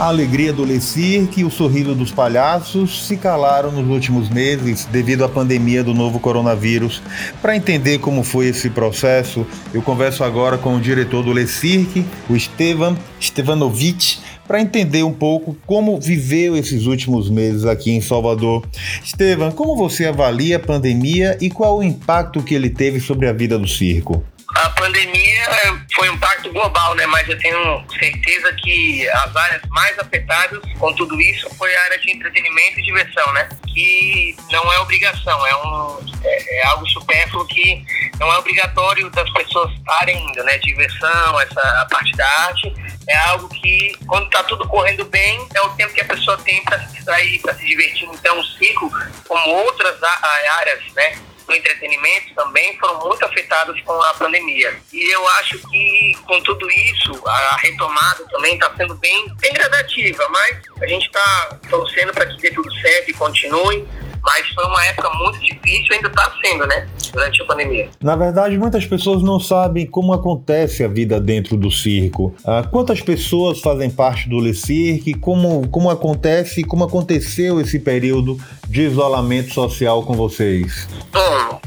A alegria do Lecirque e o sorriso dos palhaços se calaram nos últimos meses devido à pandemia do novo coronavírus. Para entender como foi esse processo, eu converso agora com o diretor do Lecirque, o Estevan Stevanovic, para entender um pouco como viveu esses últimos meses aqui em Salvador. Estevan, como você avalia a pandemia e qual o impacto que ele teve sobre a vida do circo? A pandemia foi um impacto global, né? Mas eu tenho certeza que as áreas mais afetadas com tudo isso foi a área de entretenimento e diversão, né? Que não é obrigação, é, um, é, é algo supérfluo que não é obrigatório das pessoas estarem indo, né? Diversão, essa parte da arte, é algo que, quando está tudo correndo bem, é o tempo que a pessoa tem para se distrair, para se divertir. Então, o ciclo, como outras áreas, né? Do entretenimento também foram muito afetados com a pandemia. E eu acho que com tudo isso, a retomada também está sendo bem, bem gradativa, mas a gente está torcendo para que dê tudo certo e continue mas foi uma época muito difícil, ainda está sendo, né? Durante a pandemia. Na verdade, muitas pessoas não sabem como acontece a vida dentro do circo. Ah, quantas pessoas fazem parte do Le Cirque? Como, como acontece, como aconteceu esse período de isolamento social com vocês? Bom,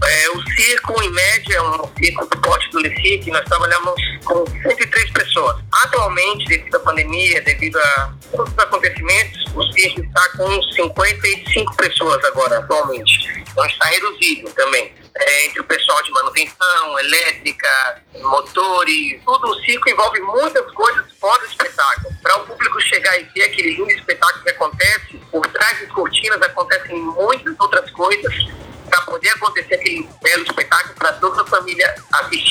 circo, em média, um circo do porte do Le Cirque, nós trabalhamos com 103 pessoas. Atualmente, devido à pandemia, devido a todos os acontecimentos, o circo está com 55 pessoas agora, atualmente. Então está reduzido também. É, entre o pessoal de manutenção, elétrica, motores, tudo o circo envolve muitas coisas fora do espetáculo. Para o público chegar e ver aquele lindo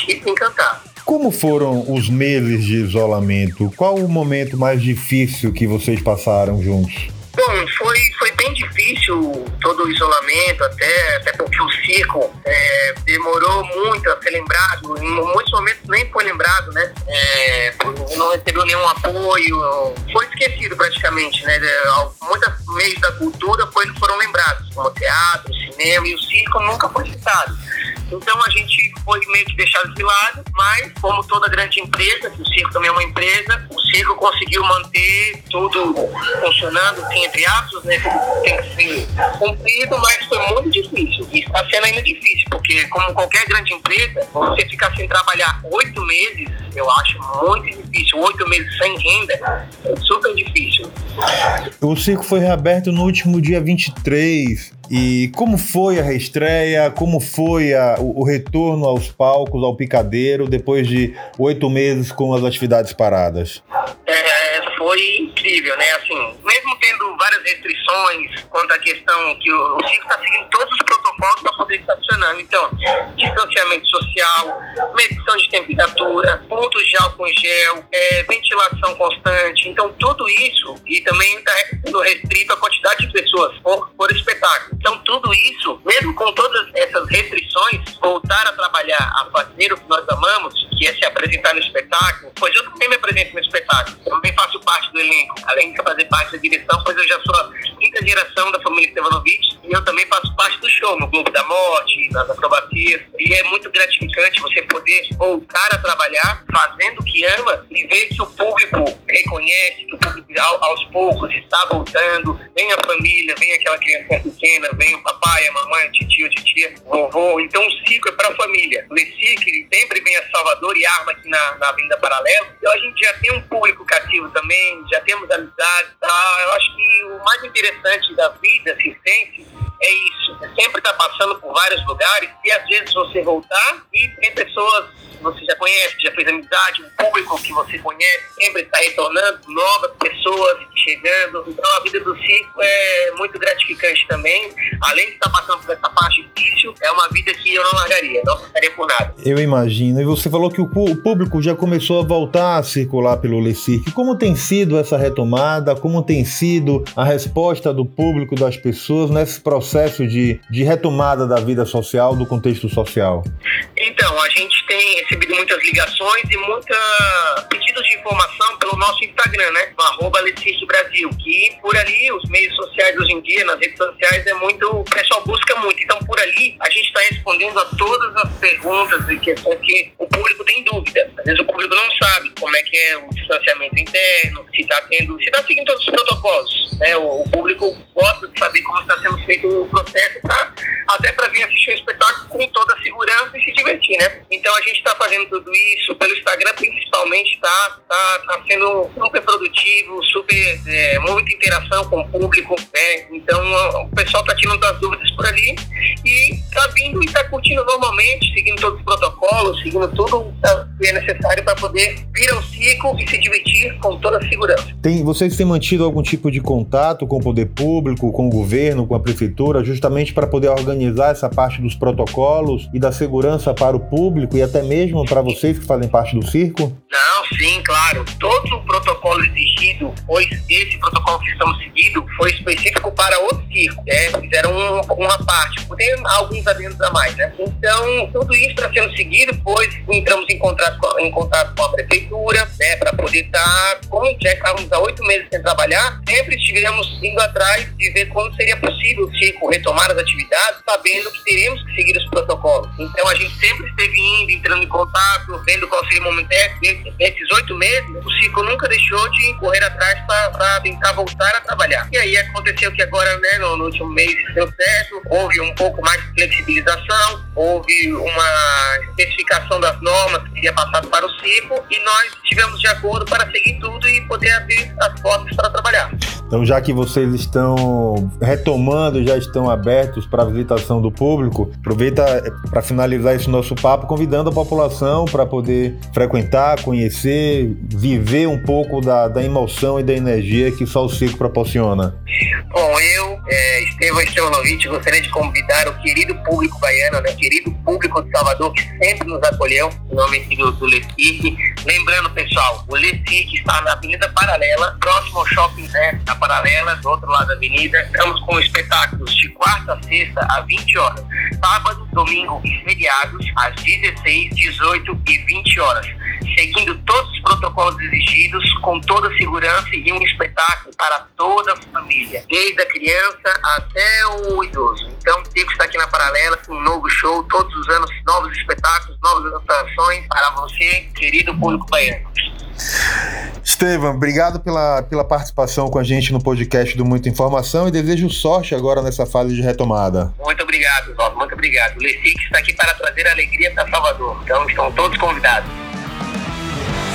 e encantar. Como foram os meses de isolamento? Qual o momento mais difícil que vocês passaram juntos? Bom, foi, foi bem difícil todo o isolamento, até, até porque o circo é, demorou muito a ser lembrado, em muitos momentos nem foi lembrado, né? É, não recebeu nenhum apoio, foi esquecido praticamente, né? Muitos meios da cultura foi, foram lembrados, como teatro, cinema, e o circo nunca foi citado. Então a gente foi meio que deixado de lado, mas como toda grande empresa, o circo também é uma empresa, o circo conseguiu manter tudo funcionando, tem entre aspas, né? Tem que ser cumprido, mas foi muito difícil. E está sendo ainda difícil, porque como qualquer grande empresa, você ficar sem trabalhar oito meses, eu acho muito difícil. Oito meses sem renda é super difícil. O circo foi reaberto no último dia 23. E como foi a reestreia? Como foi a, o, o, retorno aos palcos, ao picadeiro, depois de oito meses com as atividades paradas? É, foi incrível, né? Assim, mesmo tendo várias restrições quanto à questão que o, o circo está seguindo todos os protocolos para poder estar funcionando. Então, distanciamento social, medição de temperatura, álcool em gel, é, ventilação constante. Então, tudo isso, e também está restrito a quantidade de pessoas por, por espetáculo. Então, tudo isso, mesmo com todas essas restrições, voltar a trabalhar, a fazer o que nós amamos, que é se apresentar no espetáculo, pois eu também me apresento no espetáculo. Eu também faço parte do elenco, além de fazer parte da direção, pois eu já sou a quinta geração da família Stevanovic e eu também faço parte do show, no Globo da Morte, nas acrobacias. E é muito gratificante você poder voltar a trabalhar fazendo o que ama e ver que o público reconhece, que o público aos poucos está voltando, vem a família, vem aquela criança pequena, vem o papai, a mamãe, o tio, a titia, vovô. Então o ciclo é para a família. O Lecic sempre vem a Salvador e arma aqui na, na Avenida Paralelo. Então a gente já tem um público cativo também, já temos amizade. Tá? Eu acho que o mais interessante da vida circense é isso. É sempre estar tá passando por vários lugares e às vezes você voltar e tem pessoas que você já conhece, já fez amizade, um público que você conhece, sempre está retornando, novas pessoas chegando. Então a vida do circo é muito gratificante também. Além de estar passando por essa parte difícil, é uma vida que eu não largaria, não ficaria por nada. Eu imagino. E você falou que o público já começou a voltar a circular pelo Le Cirque. Como tem sido essa retomada? Como tem sido a resposta do público, das pessoas nesse processo de, de retomada da vida social, do contexto social? Então, a gente tem recebido muitas ligações e muitos pedidos de informação pelo nosso Instagram, né? Arroba Brasil, que por ali, os meios sociais hoje em dia, nas redes sociais, é muito. O pessoal busca muito. Então, por ali, a gente está respondendo a todas as perguntas e questões que o público tem dúvida. Às vezes o público que é o distanciamento interno, se está tendo. se está seguindo todos os protocolos. Né? O, o, público gosta de saber como está sendo feito o processo, tá? Até para vir assistir o espetáculo com toda a segurança e se divertir, né? Então a gente está fazendo tudo isso pelo Instagram principalmente, tá? Tá, tá sendo super produtivo, super é, muita interação com o público, né? Então o pessoal tá tirando as dúvidas por ali e tá vindo e tá curtindo normalmente, seguindo todos os protocolos, seguindo tudo que é necessário para poder vir ao circo e se divertir com toda a segurança. Tem, vocês têm mantido algum tipo de contato com o poder público, com o governo, com a prefeitura, justamente para poder organizar essa parte dos protocolos e da segurança para o público e até mesmo para vocês que fazem parte do circo? Não, sim, claro. Todo o protocolo exigido, pois esse protocolo que estamos seguindo foi específico para outro circo, né? Fizeram um, uma parte, tem alguns adendos a mais, né? Então, tudo isso está sendo seguido, pois entramos em em contato com a prefeitura, né? Para poder estar, como já estávamos há oito meses sem trabalhar, sempre estivemos indo atrás de ver como seria possível o retomar as atividades, sabendo que teríamos que seguir os protocolos. Então, a gente sempre esteve indo, entrando em contato, vendo qual seria o momento Nesses oito meses, o circo nunca deixou de correr atrás para tentar voltar a trabalhar. E aí aconteceu que agora, né, no, no último mês, deu certo, houve um pouco mais de flexibilização, houve uma especificação das normas que seria passado para o circo e nós estivemos de acordo para seguir tudo e poder abrir as portas para trabalhar. Então, já que vocês estão retomando, já estão abertos para a visitação do público, aproveita eh, para finalizar esse nosso papo convidando a população para poder frequentar, conhecer, viver um pouco da, da emoção e da energia que só o circo proporciona. Bom, eu, é, Estevão Estevanovic, gostaria de convidar o querido público baiano, né, querido público de Salvador, que sempre nos acolheu, em nome do, do. Lembrando, pessoal, o Lecique está na Avenida Paralela, próximo ao Shopping né, na Paralela, do outro lado da avenida. Estamos com espetáculos de quarta a sexta, às 20 horas. Sábado, domingo e feriados, às 16, 18 e 20 horas seguindo todos os protocolos exigidos, com toda a segurança e um espetáculo para toda a família, desde a criança até o idoso. Então, Tico está aqui na Paralela com um novo show, todos os anos, novos espetáculos, novas atrações para você, querido público baiano. Estevam, obrigado pela, pela participação com a gente no podcast do Muita Informação e desejo sorte agora nessa fase de retomada. Muito obrigado, Oswaldo, muito obrigado. O Lecic está aqui para trazer alegria para Salvador, então estão todos convidados.